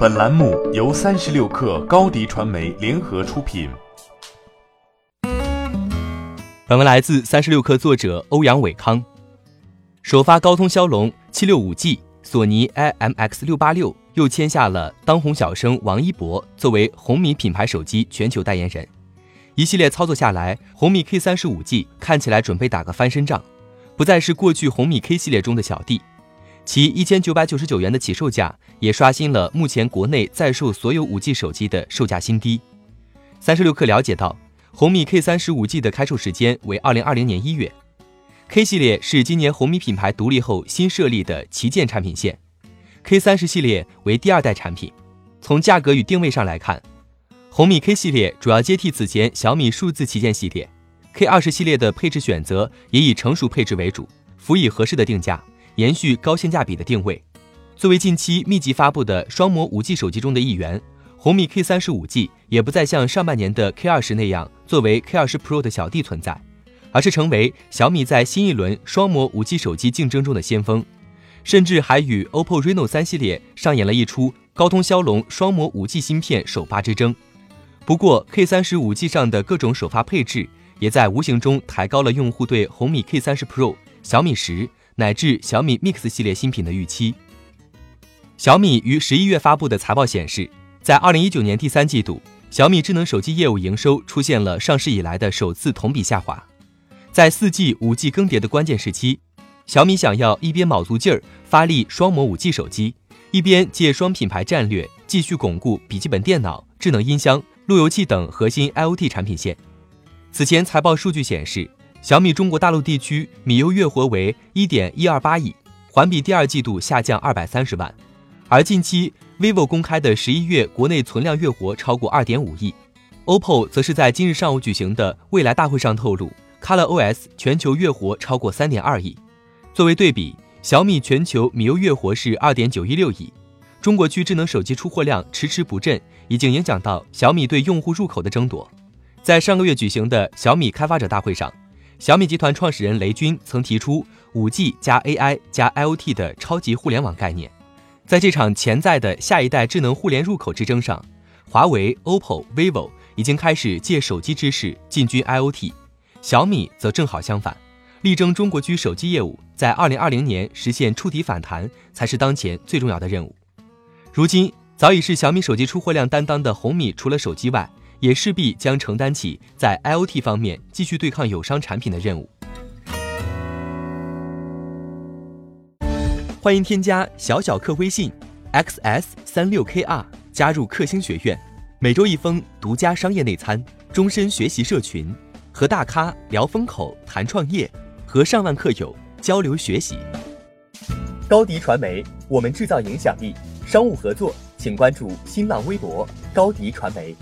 本栏目由三十六氪高低传媒联合出品。本文来自三十六氪作者欧阳伟康。首发高通骁龙七六五 G，索尼 IMX 六八六又签下了当红小生王一博作为红米品牌手机全球代言人。一系列操作下来，红米 K 三十五 G 看起来准备打个翻身仗，不再是过去红米 K 系列中的小弟。其一千九百九十九元的起售价也刷新了目前国内在售所有五 G 手机的售价新低。三十六氪了解到，红米 K 三十五 G 的开售时间为二零二零年一月。K 系列是今年红米品牌独立后新设立的旗舰产品线，K 三十系列为第二代产品。从价格与定位上来看，红米 K 系列主要接替此前小米数字旗舰系列，K 二十系列的配置选择也以成熟配置为主，辅以合适的定价。延续高性价比的定位，作为近期密集发布的双模五 G 手机中的一员，红米 K 三十五 G 也不再像上半年的 K 二十那样作为 K 二十 Pro 的小弟存在，而是成为小米在新一轮双模五 G 手机竞争中的先锋，甚至还与 OPPO Reno 三系列上演了一出高通骁龙双模五 G 芯片首发之争。不过 K 三十五 G 上的各种首发配置，也在无形中抬高了用户对红米 K 三十 Pro、小米十。乃至小米 Mix 系列新品的预期。小米于十一月发布的财报显示，在二零一九年第三季度，小米智能手机业务营收出现了上市以来的首次同比下滑。在四 G、五 G 更迭的关键时期，小米想要一边卯足劲儿发力双模五 G 手机，一边借双品牌战略继续巩固笔记本电脑、智能音箱、路由器等核心 IoT 产品线。此前财报数据显示。小米中国大陆地区米优月活为一点一二八亿，环比第二季度下降二百三十万。而近期 vivo 公开的十一月国内存量月活超过二点五亿，OPPO 则是在今日上午举行的未来大会上透露，ColorOS 全球月活超过三点二亿。作为对比，小米全球米优月活是二点九一六亿。中国区智能手机出货量迟迟不振，已经影响到小米对用户入口的争夺。在上个月举行的小米开发者大会上。小米集团创始人雷军曾提出五 G 加 AI 加 IoT 的超级互联网概念，在这场潜在的下一代智能互联入口之争上，华为、OPPO、vivo 已经开始借手机之势进军 IoT，小米则正好相反，力争中国区手机业务在二零二零年实现触底反弹才是当前最重要的任务。如今早已是小米手机出货量担当的红米，除了手机外，也势必将承担起在 IoT 方面继续对抗友商产品的任务。欢迎添加小小客微信 xs 三六 kr 加入克星学院，每周一封独家商业内参，终身学习社群，和大咖聊风口、谈创业，和上万客友交流学习。高迪传媒，我们制造影响力。商务合作，请关注新浪微博高迪传媒。